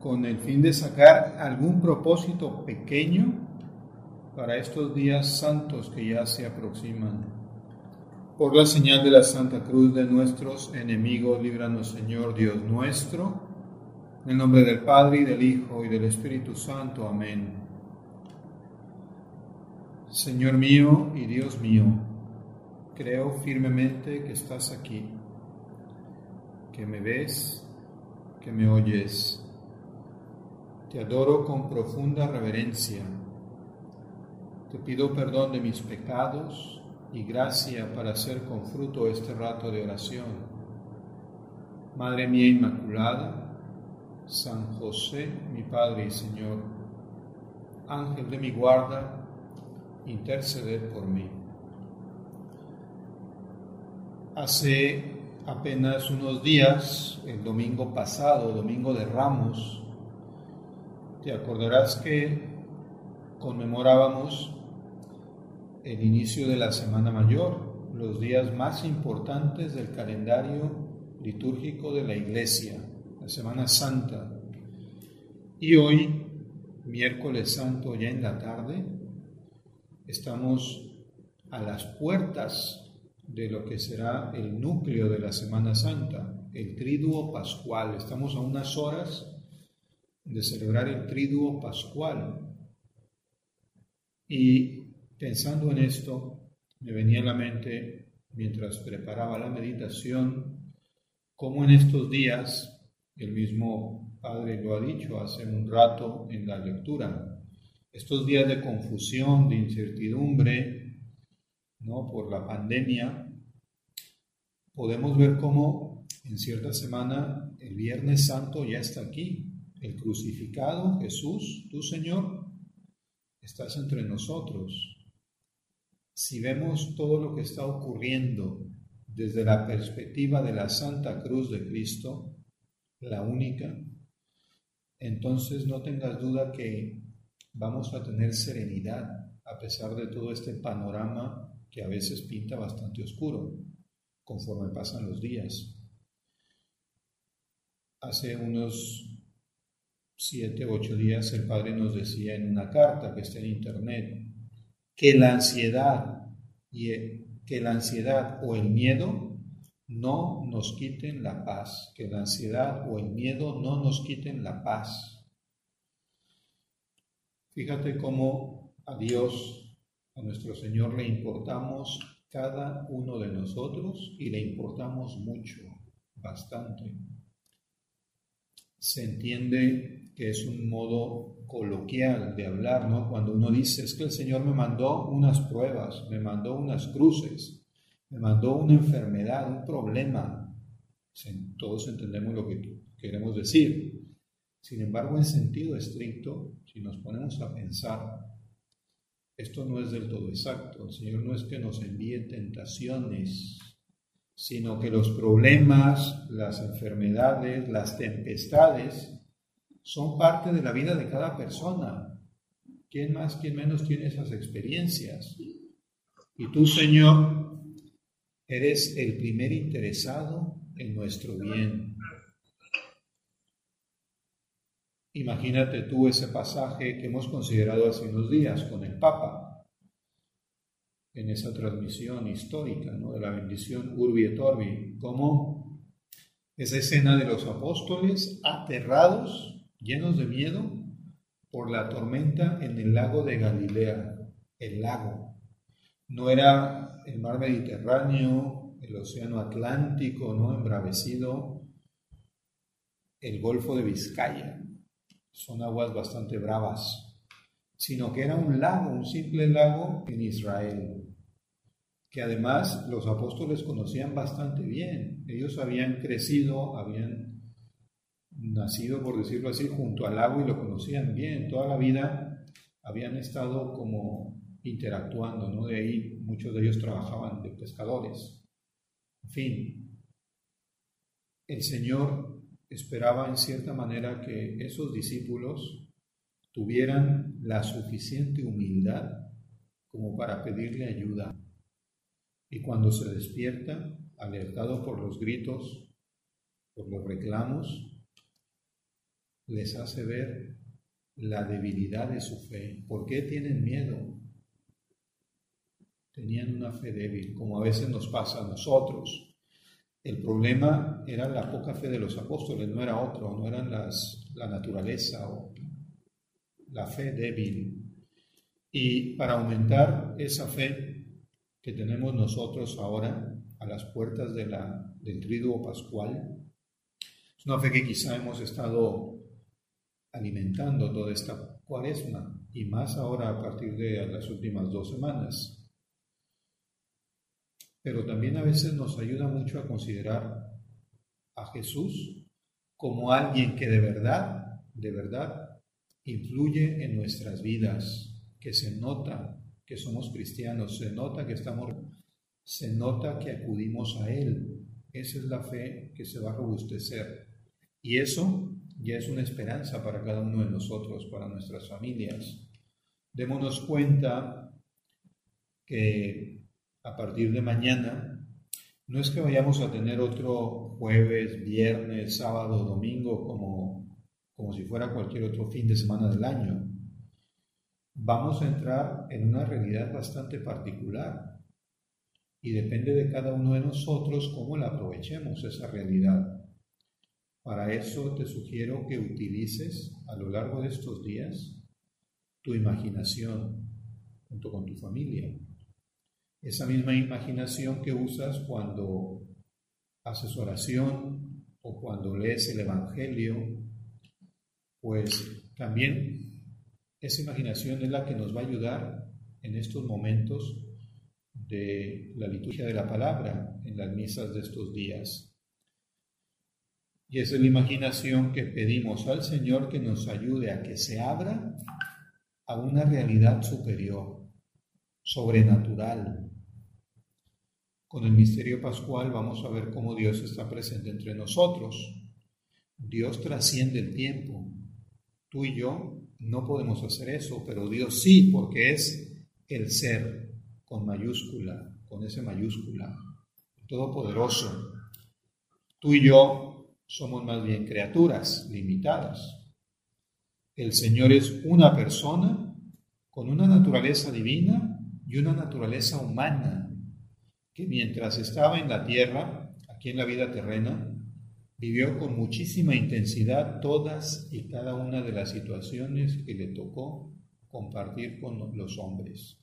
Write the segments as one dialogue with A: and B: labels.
A: con el fin de sacar algún propósito pequeño para estos días santos que ya se aproximan. Por la señal de la Santa Cruz de nuestros enemigos, líbranos Señor Dios nuestro, en el nombre del Padre y del Hijo y del Espíritu Santo. Amén. Señor mío y Dios mío, creo firmemente que estás aquí, que me ves, que me oyes te adoro con profunda reverencia. Te pido perdón de mis pecados y gracia para hacer con fruto este rato de oración. Madre mía Inmaculada, San José, mi Padre y Señor, Ángel de mi guarda, interceded por mí. Hace apenas unos días, el domingo pasado, domingo de Ramos, te acordarás que conmemorábamos el inicio de la Semana Mayor, los días más importantes del calendario litúrgico de la Iglesia, la Semana Santa. Y hoy, miércoles santo, ya en la tarde, estamos a las puertas de lo que será el núcleo de la Semana Santa, el triduo pascual. Estamos a unas horas de celebrar el triduo pascual. Y pensando en esto, me venía a la mente, mientras preparaba la meditación, cómo en estos días, el mismo Padre lo ha dicho hace un rato en la lectura, estos días de confusión, de incertidumbre, ¿no? por la pandemia, podemos ver cómo en cierta semana el Viernes Santo ya está aquí, el crucificado, Jesús, tu Señor, estás entre nosotros. Si vemos todo lo que está ocurriendo desde la perspectiva de la Santa Cruz de Cristo, la única, entonces no tengas duda que vamos a tener serenidad a pesar de todo este panorama que a veces pinta bastante oscuro conforme pasan los días. Hace unos siete o ocho días el Padre nos decía en una carta que está en internet que la ansiedad y que la ansiedad o el miedo no nos quiten la paz, que la ansiedad o el miedo no nos quiten la paz. Fíjate cómo a Dios, a nuestro Señor le importamos cada uno de nosotros y le importamos mucho, bastante. Se entiende que es un modo coloquial de hablar, ¿no? Cuando uno dice, es que el Señor me mandó unas pruebas, me mandó unas cruces, me mandó una enfermedad, un problema. Todos entendemos lo que queremos decir. Sin embargo, en sentido estricto, si nos ponemos a pensar, esto no es del todo exacto. El Señor no es que nos envíe tentaciones, sino que los problemas, las enfermedades, las tempestades, son parte de la vida de cada persona. ¿Quién más, quién menos tiene esas experiencias? Y tú, Señor, eres el primer interesado en nuestro bien. Imagínate tú ese pasaje que hemos considerado hace unos días con el Papa, en esa transmisión histórica ¿no? de la bendición Urbi et Orbi, como esa escena de los apóstoles aterrados llenos de miedo por la tormenta en el lago de Galilea, el lago. No era el mar Mediterráneo, el océano Atlántico, ¿no? Embravecido, el Golfo de Vizcaya. Son aguas bastante bravas, sino que era un lago, un simple lago en Israel, que además los apóstoles conocían bastante bien. Ellos habían crecido, habían nacido, por decirlo así, junto al lago y lo conocían bien. Toda la vida habían estado como interactuando, ¿no? De ahí muchos de ellos trabajaban de pescadores. En fin, el Señor esperaba en cierta manera que esos discípulos tuvieran la suficiente humildad como para pedirle ayuda. Y cuando se despierta, alertado por los gritos, por los reclamos, les hace ver la debilidad de su fe. ¿Por qué tienen miedo? Tenían una fe débil, como a veces nos pasa a nosotros. El problema era la poca fe de los apóstoles, no era otro, no eran las, la naturaleza o la fe débil. Y para aumentar esa fe que tenemos nosotros ahora a las puertas de la, del triduo pascual, es una fe que quizá hemos estado alimentando toda esta cuaresma y más ahora a partir de las últimas dos semanas. Pero también a veces nos ayuda mucho a considerar a Jesús como alguien que de verdad, de verdad, influye en nuestras vidas, que se nota que somos cristianos, se nota que estamos, se nota que acudimos a Él. Esa es la fe que se va a robustecer. Y eso ya es una esperanza para cada uno de nosotros, para nuestras familias. Démonos cuenta que a partir de mañana no es que vayamos a tener otro jueves, viernes, sábado, domingo como, como si fuera cualquier otro fin de semana del año. Vamos a entrar en una realidad bastante particular y depende de cada uno de nosotros cómo la aprovechemos esa realidad. Para eso te sugiero que utilices a lo largo de estos días tu imaginación junto con tu familia. Esa misma imaginación que usas cuando haces oración o cuando lees el Evangelio, pues también esa imaginación es la que nos va a ayudar en estos momentos de la liturgia de la palabra, en las misas de estos días. Y es la imaginación que pedimos al Señor que nos ayude a que se abra a una realidad superior, sobrenatural. Con el misterio pascual vamos a ver cómo Dios está presente entre nosotros. Dios trasciende el tiempo. Tú y yo no podemos hacer eso, pero Dios sí, porque es el ser con mayúscula, con ese mayúscula, todopoderoso. Tú y yo somos más bien criaturas limitadas. El Señor es una persona con una naturaleza divina y una naturaleza humana, que mientras estaba en la tierra, aquí en la vida terrena, vivió con muchísima intensidad todas y cada una de las situaciones que le tocó compartir con los hombres,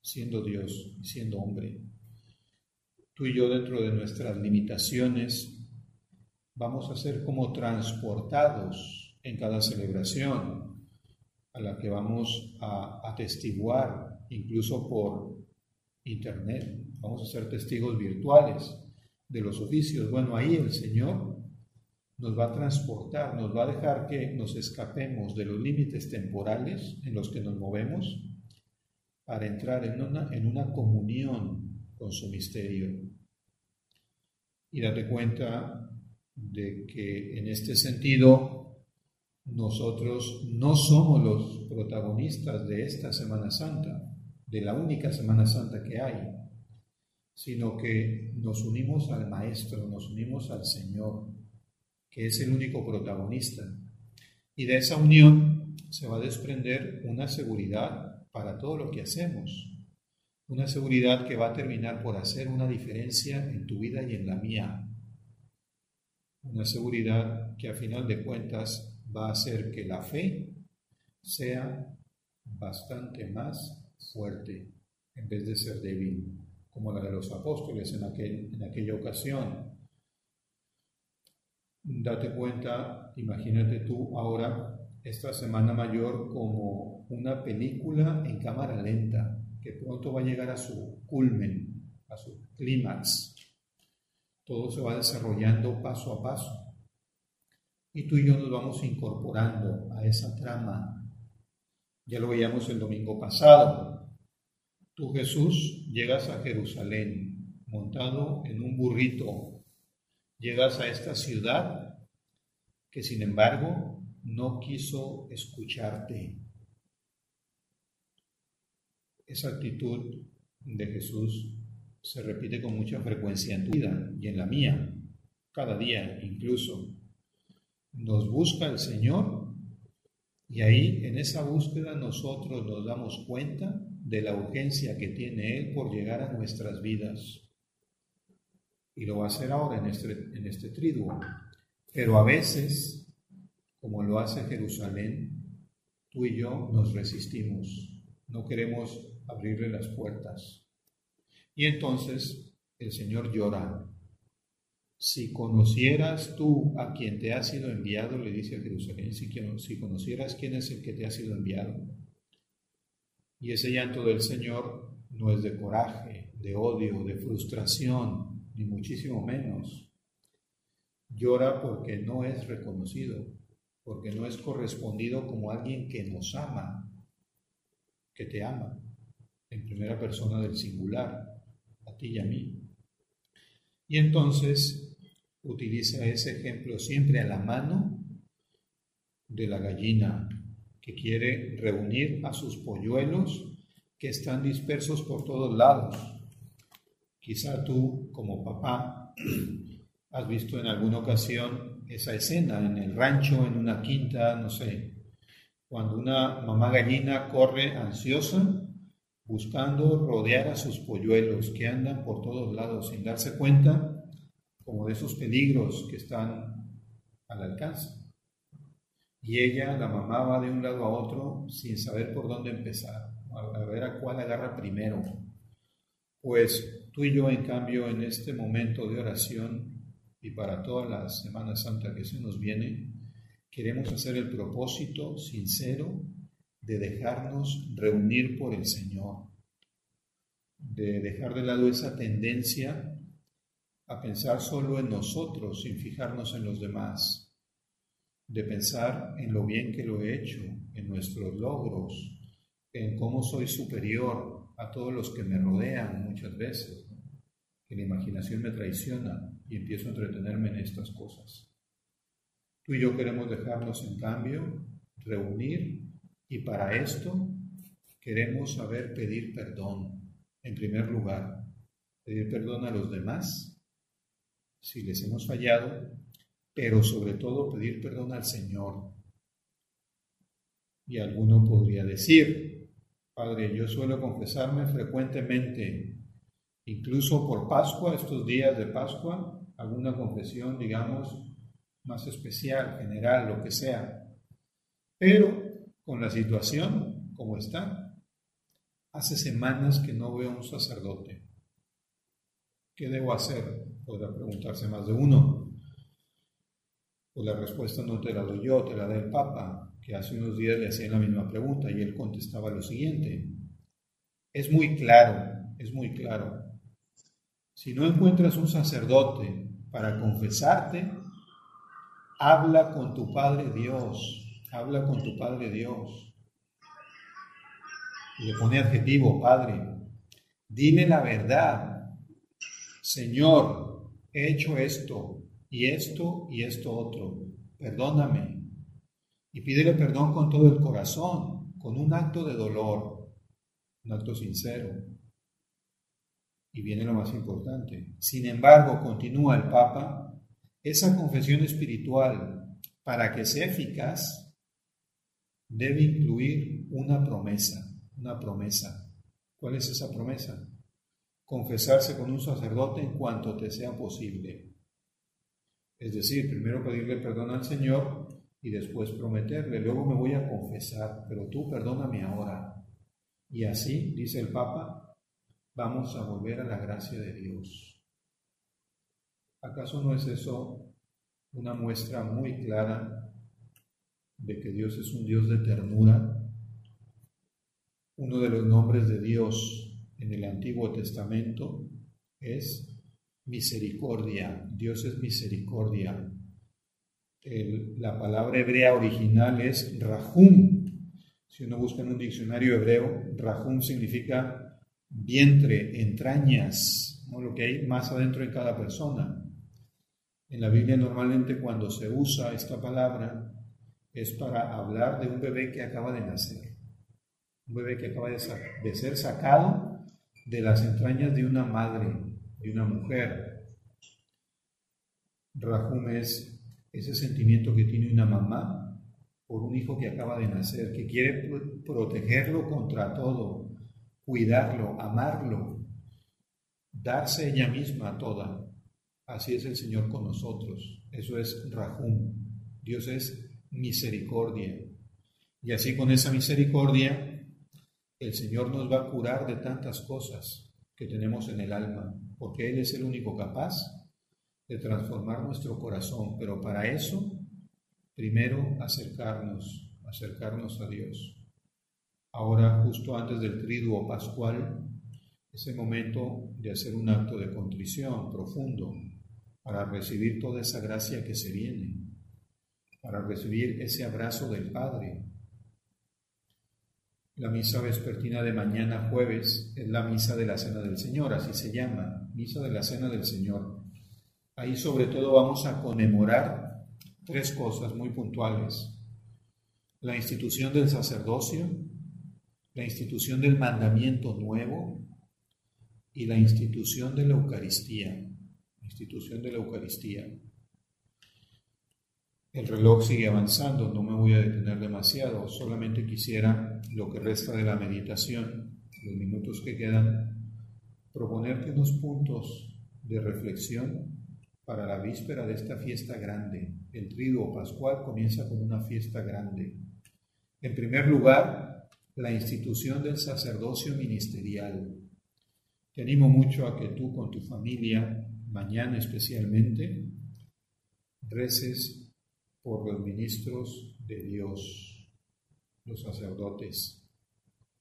A: siendo Dios y siendo hombre. Tú y yo dentro de nuestras limitaciones vamos a ser como transportados en cada celebración a la que vamos a atestiguar incluso por internet. Vamos a ser testigos virtuales de los oficios. Bueno, ahí el Señor nos va a transportar, nos va a dejar que nos escapemos de los límites temporales en los que nos movemos para entrar en una, en una comunión con su misterio. Y date cuenta de que en este sentido nosotros no somos los protagonistas de esta Semana Santa, de la única Semana Santa que hay, sino que nos unimos al Maestro, nos unimos al Señor, que es el único protagonista. Y de esa unión se va a desprender una seguridad para todo lo que hacemos, una seguridad que va a terminar por hacer una diferencia en tu vida y en la mía, una seguridad que a final de cuentas va a hacer que la fe sea bastante más fuerte en vez de ser débil, como la de los apóstoles en, aquel, en aquella ocasión. Date cuenta, imagínate tú ahora esta Semana Mayor como una película en cámara lenta, que pronto va a llegar a su culmen, a su clímax todo se va desarrollando paso a paso. Y tú y yo nos vamos incorporando a esa trama. Ya lo veíamos el domingo pasado. Tú Jesús llegas a Jerusalén montado en un burrito. Llegas a esta ciudad que sin embargo no quiso escucharte. Esa actitud de Jesús se repite con mucha frecuencia en tu vida y en la mía, cada día incluso. nos busca el Señor y ahí en esa búsqueda nosotros nos damos cuenta de la urgencia que tiene Él por llegar a nuestras vidas. Y lo va a hacer ahora en este, en este triduo. Pero a veces, como lo hace Jerusalén, tú y yo nos resistimos. No queremos abrirle las puertas. Y entonces el Señor llora. Si conocieras tú a quien te ha sido enviado, le dice a Jerusalén, si, si conocieras quién es el que te ha sido enviado. Y ese llanto del Señor no es de coraje, de odio, de frustración, ni muchísimo menos. Llora porque no es reconocido, porque no es correspondido como alguien que nos ama, que te ama, en primera persona del singular, a ti y a mí. Y entonces utiliza ese ejemplo siempre a la mano de la gallina que quiere reunir a sus polluelos que están dispersos por todos lados. Quizá tú, como papá, has visto en alguna ocasión esa escena en el rancho, en una quinta, no sé, cuando una mamá gallina corre ansiosa buscando rodear a sus polluelos que andan por todos lados sin darse cuenta como de esos peligros que están al alcance. Y ella, la mamá, va de un lado a otro sin saber por dónde empezar, a ver a cuál agarra primero. Pues tú y yo, en cambio, en este momento de oración y para toda la Semana Santa que se nos viene, queremos hacer el propósito sincero de dejarnos reunir por el Señor, de dejar de lado esa tendencia a pensar solo en nosotros sin fijarnos en los demás, de pensar en lo bien que lo he hecho, en nuestros logros, en cómo soy superior a todos los que me rodean muchas veces, que la imaginación me traiciona y empiezo a entretenerme en estas cosas. Tú y yo queremos dejarnos, en cambio, reunir y para esto queremos saber pedir perdón, en primer lugar, pedir perdón a los demás si les hemos fallado, pero sobre todo pedir perdón al Señor. Y alguno podría decir, Padre, yo suelo confesarme frecuentemente, incluso por Pascua, estos días de Pascua, alguna confesión, digamos, más especial, general, lo que sea. Pero con la situación como está. Hace semanas que no veo un sacerdote. ¿Qué debo hacer? Podrá preguntarse más de uno. Pues la respuesta no te la doy yo, te la da el Papa, que hace unos días le hacía la misma pregunta y él contestaba lo siguiente. Es muy claro, es muy claro. Si no encuentras un sacerdote para confesarte, habla con tu Padre Dios Habla con tu Padre Dios. Y le pone adjetivo, Padre. Dile la verdad. Señor, he hecho esto y esto y esto otro. Perdóname. Y pídele perdón con todo el corazón, con un acto de dolor, un acto sincero. Y viene lo más importante. Sin embargo, continúa el Papa, esa confesión espiritual, para que sea eficaz, debe incluir una promesa, una promesa. ¿Cuál es esa promesa? Confesarse con un sacerdote en cuanto te sea posible. Es decir, primero pedirle perdón al Señor y después prometerle, luego me voy a confesar, pero tú perdóname ahora. Y así, dice el Papa, vamos a volver a la gracia de Dios. ¿Acaso no es eso una muestra muy clara de que Dios es un Dios de ternura. Uno de los nombres de Dios en el Antiguo Testamento es misericordia. Dios es misericordia. la palabra hebrea original es rahum. Si uno busca en un diccionario hebreo, rahum significa vientre, entrañas, lo que hay más adentro de cada persona. En la Biblia normalmente cuando se usa esta palabra es para hablar de un bebé que acaba de nacer, un bebé que acaba de, ser sacado de las entrañas de una madre, de una mujer. Rahum es ese sentimiento que tiene una mamá por un hijo que acaba de nacer, que quiere protegerlo contra todo, cuidarlo, amarlo, darse ella misma toda. Así es el Señor con nosotros. Eso es Rahum. Dios es misericordia. Y así con esa misericordia, el Señor nos va a curar de tantas cosas que tenemos en el alma, porque Él es el único capaz de transformar nuestro corazón. Pero para eso, primero acercarnos, acercarnos a Dios. Ahora, justo antes del triduo pascual, es el momento de hacer un acto de contrición profundo para recibir toda esa gracia que se viene, para recibir ese abrazo del Padre. La misa vespertina de mañana jueves es la misa de la Cena del Señor, así se llama, misa de la Cena del Señor. Ahí sobre todo vamos a conmemorar tres cosas muy puntuales. La institución del sacerdocio, la institución del mandamiento nuevo y la institución de la Eucaristía. institución de la Eucaristía. El reloj sigue avanzando, no me voy a detener demasiado, solamente quisiera lo que resta de la meditación, los minutos que quedan, proponerte unos puntos de reflexión para la víspera de esta fiesta grande. El triduo pascual comienza con una fiesta grande. En primer lugar, la institución del sacerdocio ministerial. Te animo mucho a que tú con tu familia, mañana especialmente, reces por los ministros de Dios, los sacerdotes,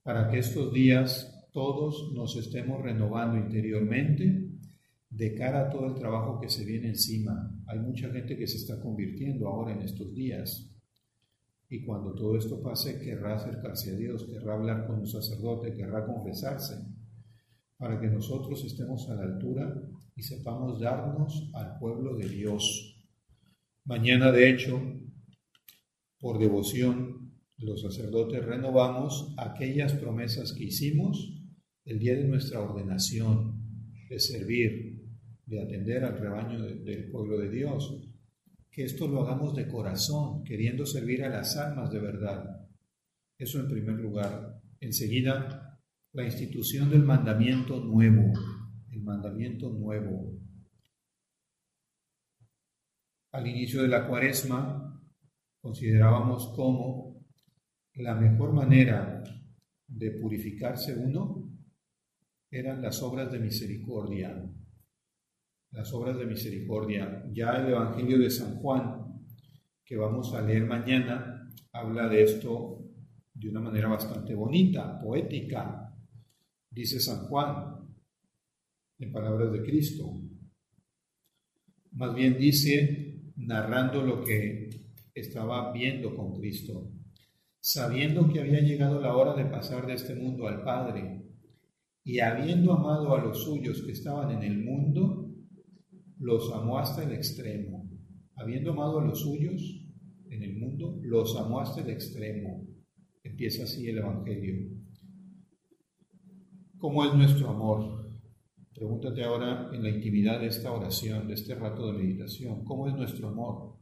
A: para que estos días todos nos estemos renovando interiormente de cara a todo el trabajo que se viene encima. Hay mucha gente que se está convirtiendo ahora en estos días. Y cuando todo esto pase, querrá acercarse a Dios, querrá hablar con un sacerdote, querrá confesarse, para que nosotros estemos a la altura y sepamos darnos al pueblo de Dios Mañana, de hecho, por devoción, los sacerdotes renovamos aquellas promesas que hicimos el día de nuestra ordenación, de servir, de atender al rebaño del pueblo de Dios. Que esto lo hagamos de corazón, queriendo servir a las almas de verdad. Eso en primer lugar. Enseguida, la institución del mandamiento nuevo, el mandamiento nuevo, al inicio de la cuaresma considerábamos como la mejor manera de purificarse uno eran las obras de misericordia. Las obras de misericordia. Ya el Evangelio de San Juan, que vamos a leer mañana, habla de esto de una manera bastante bonita, poética. Dice San Juan, en palabras de Cristo. Más bien dice, narrando lo que estaba viendo con Cristo, sabiendo que había llegado la hora de pasar de este mundo al Padre, y habiendo amado a los suyos que estaban en el mundo, los amó hasta el extremo. Habiendo amado a los suyos en el mundo, los amó hasta el extremo. Empieza así el Evangelio. ¿Cómo es nuestro amor? Pregúntate ahora en la intimidad de esta oración, de este rato de meditación, ¿cómo es nuestro amor?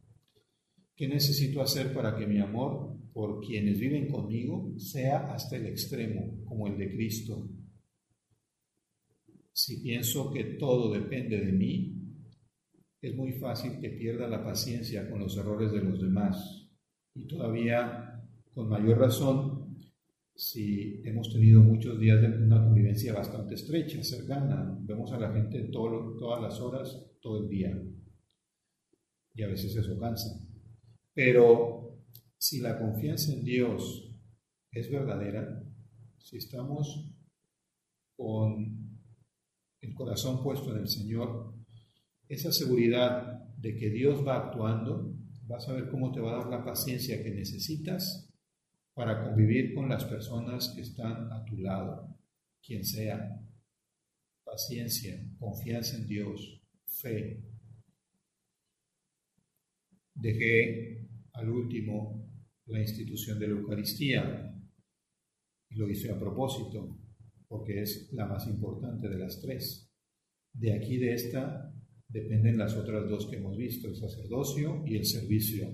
A: ¿Qué necesito hacer para que mi amor por quienes viven conmigo sea hasta el extremo, como el de Cristo? Si pienso que todo depende de mí, es muy fácil que pierda la paciencia con los errores de los demás y todavía con mayor razón si hemos tenido muchos días de una convivencia bastante estrecha, cercana, vemos a la gente todas las horas, todo el día, y a veces eso cansa. Pero si la confianza en Dios es verdadera, si estamos con el corazón puesto en el Señor, esa seguridad de que Dios va actuando, vas a ver cómo te va a dar la paciencia que necesitas para convivir con las personas que están a tu lado, quien sea. Paciencia, confianza en Dios, fe. Dejé al último la institución de la Eucaristía y lo hice a propósito, porque es la más importante de las tres. De aquí, de esta, dependen las otras dos que hemos visto, el sacerdocio y el servicio.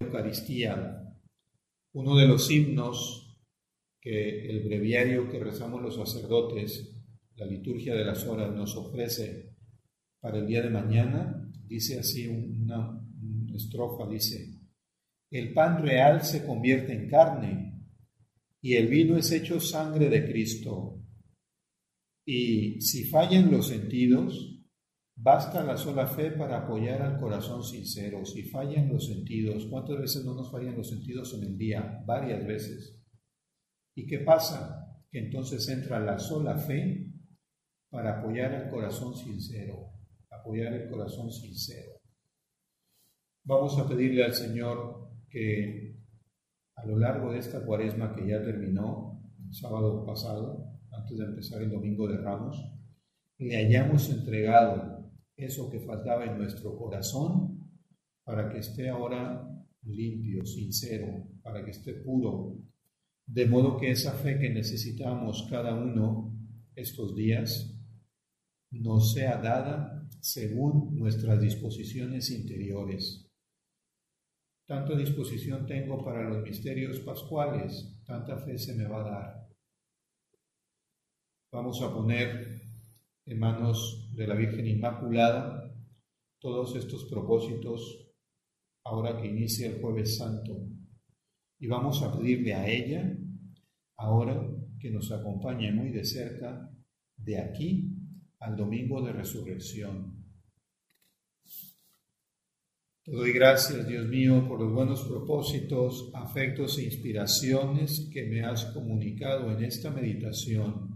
A: Eucaristía, uno de los himnos que el breviario que rezamos los sacerdotes, la liturgia de las horas, nos ofrece para el día de mañana, dice así una, estrofa, dice, el pan real se convierte en carne y el vino es hecho sangre de Cristo. Y si fallan los sentidos, Basta la sola fe para apoyar al corazón sincero. Si fallan los sentidos, ¿cuántas veces no nos fallan los sentidos en el día? Varias veces. ¿Y qué pasa? Que entonces entra la sola fe para apoyar al corazón sincero. Apoyar el corazón sincero. Vamos a pedirle al Señor que a lo largo de esta cuaresma que ya terminó, el sábado pasado, antes de empezar el domingo de Ramos, le hayamos entregado eso que faltaba en nuestro corazón para que esté ahora limpio, sincero, para que esté puro, de modo que esa fe que necesitamos cada uno estos días nos sea dada según nuestras disposiciones interiores. Tanta disposición tengo para los misterios pascuales, tanta fe se me va a dar. Vamos a poner en manos de la Virgen Inmaculada todos estos propósitos ahora que inicia el jueves santo. Y vamos a pedirle a ella ahora que nos acompañe muy de cerca de aquí al domingo de resurrección. Te doy gracias, Dios mío, por los buenos propósitos, afectos e inspiraciones que me has comunicado en esta meditación